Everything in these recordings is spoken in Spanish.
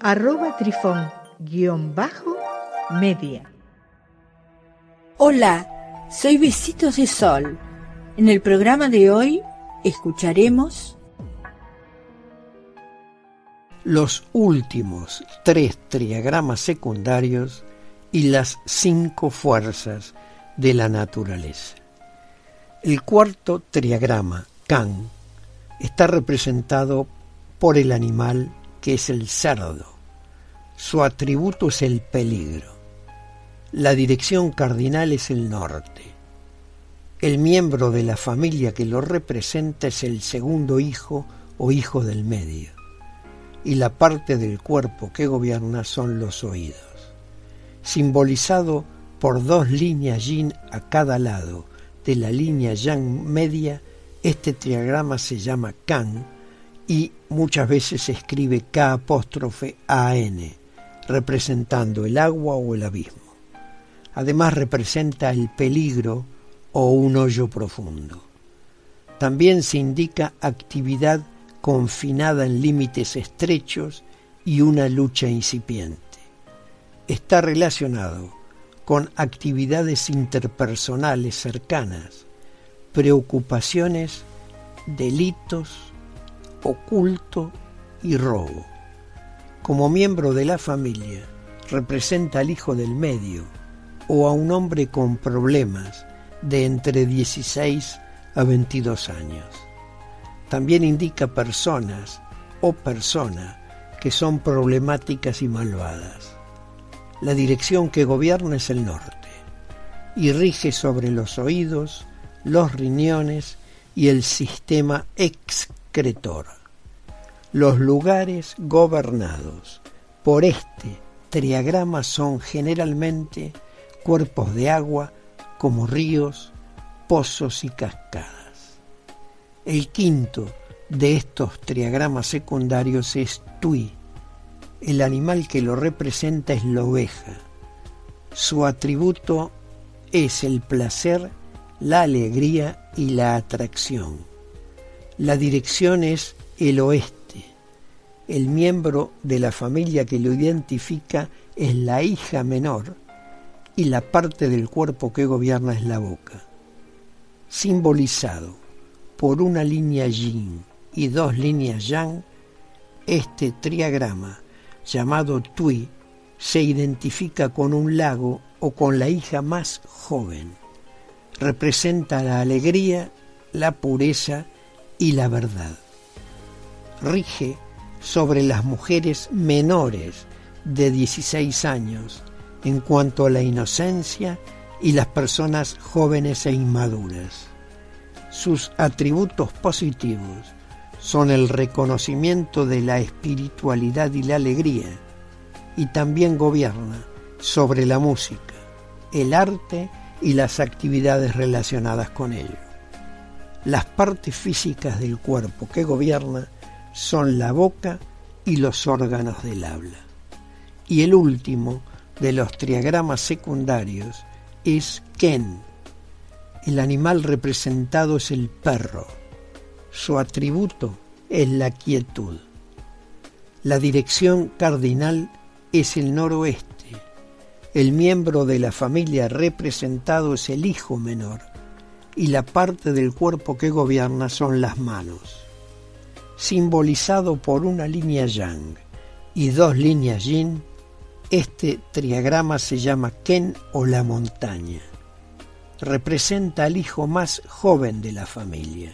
arroba trifón-media. Hola, soy Besitos de Sol. En el programa de hoy escucharemos los últimos tres triagramas secundarios y las cinco fuerzas de la naturaleza. El cuarto triagrama, Can, está representado por el animal que es el cerdo. Su atributo es el peligro. La dirección cardinal es el norte. El miembro de la familia que lo representa es el segundo hijo o hijo del medio. Y la parte del cuerpo que gobierna son los oídos. Simbolizado por dos líneas yin a cada lado de la línea yang media, este triagrama se llama Kan y muchas veces se escribe K apóstrofe AN, representando el agua o el abismo. Además representa el peligro o un hoyo profundo. También se indica actividad confinada en límites estrechos y una lucha incipiente. Está relacionado con actividades interpersonales cercanas, preocupaciones, delitos, oculto y robo. Como miembro de la familia, representa al hijo del medio o a un hombre con problemas de entre 16 a 22 años. También indica personas o persona que son problemáticas y malvadas. La dirección que gobierna es el norte y rige sobre los oídos, los riñones y el sistema excretor los lugares gobernados por este triagrama son generalmente cuerpos de agua como ríos, pozos y cascadas. El quinto de estos triagramas secundarios es Tui. El animal que lo representa es la oveja. Su atributo es el placer, la alegría y la atracción. La dirección es el oeste el miembro de la familia que lo identifica es la hija menor y la parte del cuerpo que gobierna es la boca. Simbolizado por una línea yin y dos líneas yang, este triagrama llamado Tui se identifica con un lago o con la hija más joven. Representa la alegría, la pureza y la verdad. Rige sobre las mujeres menores de 16 años en cuanto a la inocencia y las personas jóvenes e inmaduras. Sus atributos positivos son el reconocimiento de la espiritualidad y la alegría, y también gobierna sobre la música, el arte y las actividades relacionadas con ello. Las partes físicas del cuerpo que gobierna son la boca y los órganos del habla. Y el último de los triagramas secundarios es Ken. El animal representado es el perro. Su atributo es la quietud. La dirección cardinal es el noroeste. El miembro de la familia representado es el hijo menor y la parte del cuerpo que gobierna son las manos simbolizado por una línea yang y dos líneas yin, este triagrama se llama Ken o la montaña. Representa al hijo más joven de la familia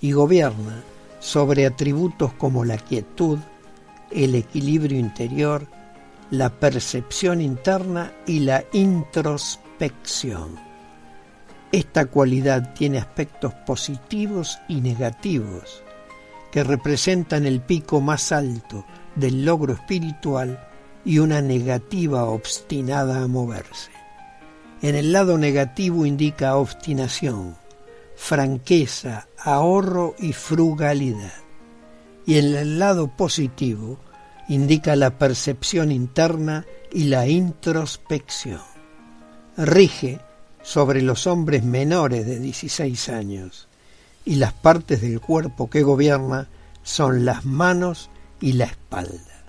y gobierna sobre atributos como la quietud, el equilibrio interior, la percepción interna y la introspección. Esta cualidad tiene aspectos positivos y negativos que representan el pico más alto del logro espiritual y una negativa obstinada a moverse. En el lado negativo indica obstinación, franqueza, ahorro y frugalidad. Y en el lado positivo indica la percepción interna y la introspección. Rige sobre los hombres menores de 16 años y las partes del cuerpo que gobierna son las manos y la espalda.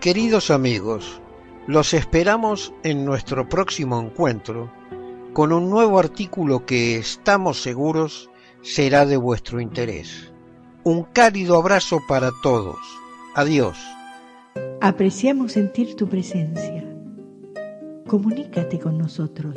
Queridos amigos, los esperamos en nuestro próximo encuentro con un nuevo artículo que estamos seguros será de vuestro interés. Un cálido abrazo para todos. Adiós. Apreciamos sentir tu presencia. Comunícate con nosotros.